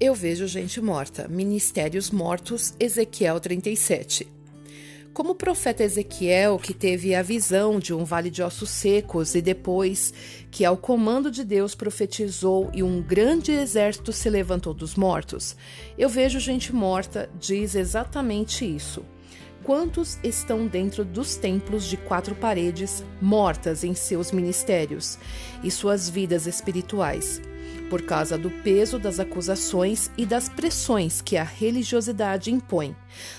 Eu vejo gente morta. Ministérios mortos, Ezequiel 37. Como o profeta Ezequiel, que teve a visão de um vale de ossos secos e depois que, ao comando de Deus, profetizou e um grande exército se levantou dos mortos, eu vejo gente morta, diz exatamente isso. Quantos estão dentro dos templos de quatro paredes, mortas em seus ministérios e suas vidas espirituais? Por causa do peso das acusações e das pressões que a religiosidade impõe,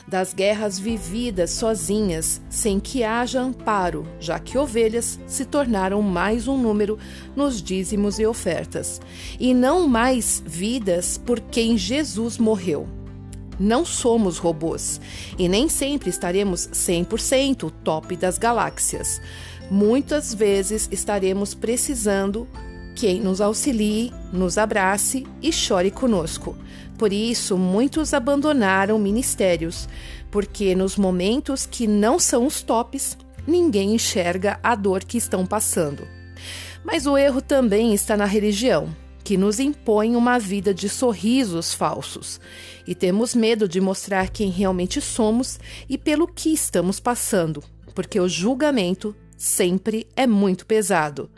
das guerras vividas sozinhas, sem que haja amparo, já que ovelhas se tornaram mais um número nos dízimos e ofertas, e não mais vidas por quem Jesus morreu. Não somos robôs e nem sempre estaremos 100% top das galáxias. Muitas vezes estaremos precisando quem nos auxilie, nos abrace e chore conosco. Por isso, muitos abandonaram ministérios, porque nos momentos que não são os tops, ninguém enxerga a dor que estão passando. Mas o erro também está na religião, que nos impõe uma vida de sorrisos falsos, e temos medo de mostrar quem realmente somos e pelo que estamos passando, porque o julgamento sempre é muito pesado.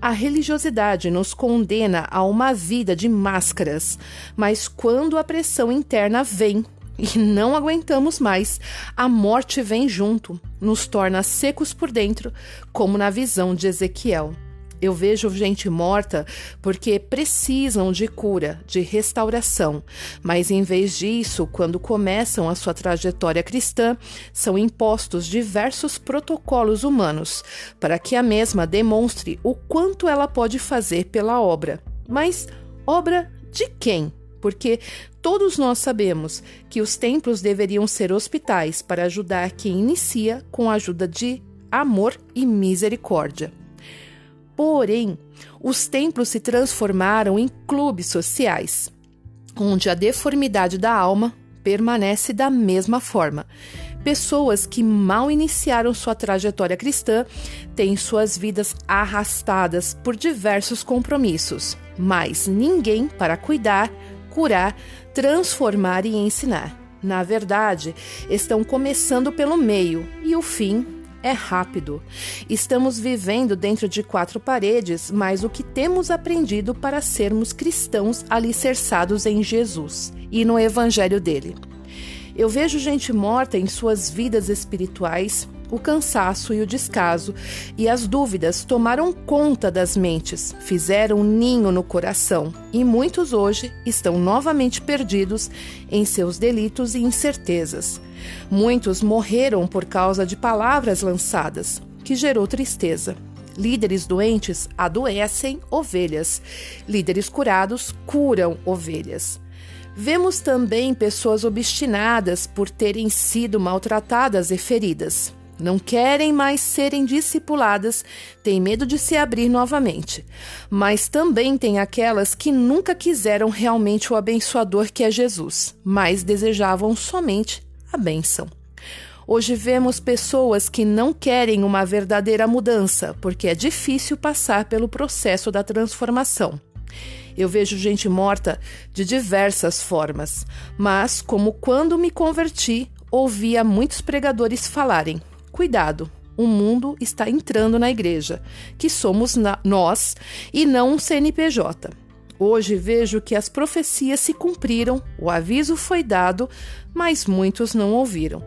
A religiosidade nos condena a uma vida de máscaras, mas quando a pressão interna vem, e não aguentamos mais, a morte vem junto, nos torna secos por dentro, como na visão de Ezequiel. Eu vejo gente morta porque precisam de cura, de restauração, mas em vez disso, quando começam a sua trajetória cristã, são impostos diversos protocolos humanos para que a mesma demonstre o quanto ela pode fazer pela obra. Mas obra de quem? Porque todos nós sabemos que os templos deveriam ser hospitais para ajudar quem inicia com a ajuda de amor e misericórdia. Porém, os templos se transformaram em clubes sociais, onde a deformidade da alma permanece da mesma forma. Pessoas que mal iniciaram sua trajetória cristã têm suas vidas arrastadas por diversos compromissos, mas ninguém para cuidar, curar, transformar e ensinar. Na verdade, estão começando pelo meio e o fim é rápido. Estamos vivendo dentro de quatro paredes, mas o que temos aprendido para sermos cristãos alicerçados em Jesus e no Evangelho dele. Eu vejo gente morta em suas vidas espirituais o cansaço e o descaso e as dúvidas tomaram conta das mentes, fizeram um ninho no coração, e muitos hoje estão novamente perdidos em seus delitos e incertezas. Muitos morreram por causa de palavras lançadas, que gerou tristeza. Líderes doentes adoecem ovelhas. Líderes curados curam ovelhas. Vemos também pessoas obstinadas por terem sido maltratadas e feridas. Não querem mais serem discipuladas, têm medo de se abrir novamente. Mas também tem aquelas que nunca quiseram realmente o abençoador que é Jesus, mas desejavam somente a bênção. Hoje vemos pessoas que não querem uma verdadeira mudança, porque é difícil passar pelo processo da transformação. Eu vejo gente morta de diversas formas, mas como quando me converti, ouvia muitos pregadores falarem: Cuidado, o mundo está entrando na igreja, que somos nós e não um CNPJ. Hoje vejo que as profecias se cumpriram, o aviso foi dado, mas muitos não ouviram.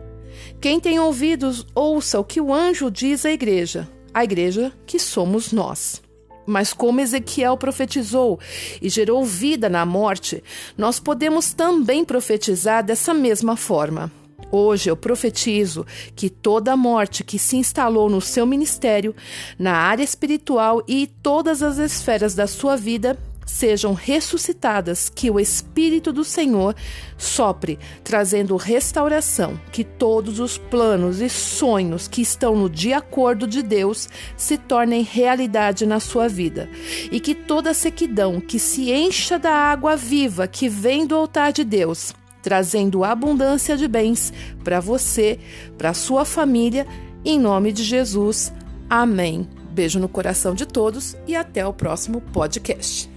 Quem tem ouvidos, ouça o que o anjo diz à igreja, a igreja que somos nós. Mas como Ezequiel profetizou e gerou vida na morte, nós podemos também profetizar dessa mesma forma. Hoje eu profetizo que toda morte que se instalou no seu ministério, na área espiritual e todas as esferas da sua vida sejam ressuscitadas, que o Espírito do Senhor sopre, trazendo restauração, que todos os planos e sonhos que estão no de acordo de Deus se tornem realidade na sua vida, e que toda sequidão que se encha da água viva que vem do altar de Deus trazendo abundância de bens para você, para sua família, em nome de Jesus. Amém. Beijo no coração de todos e até o próximo podcast.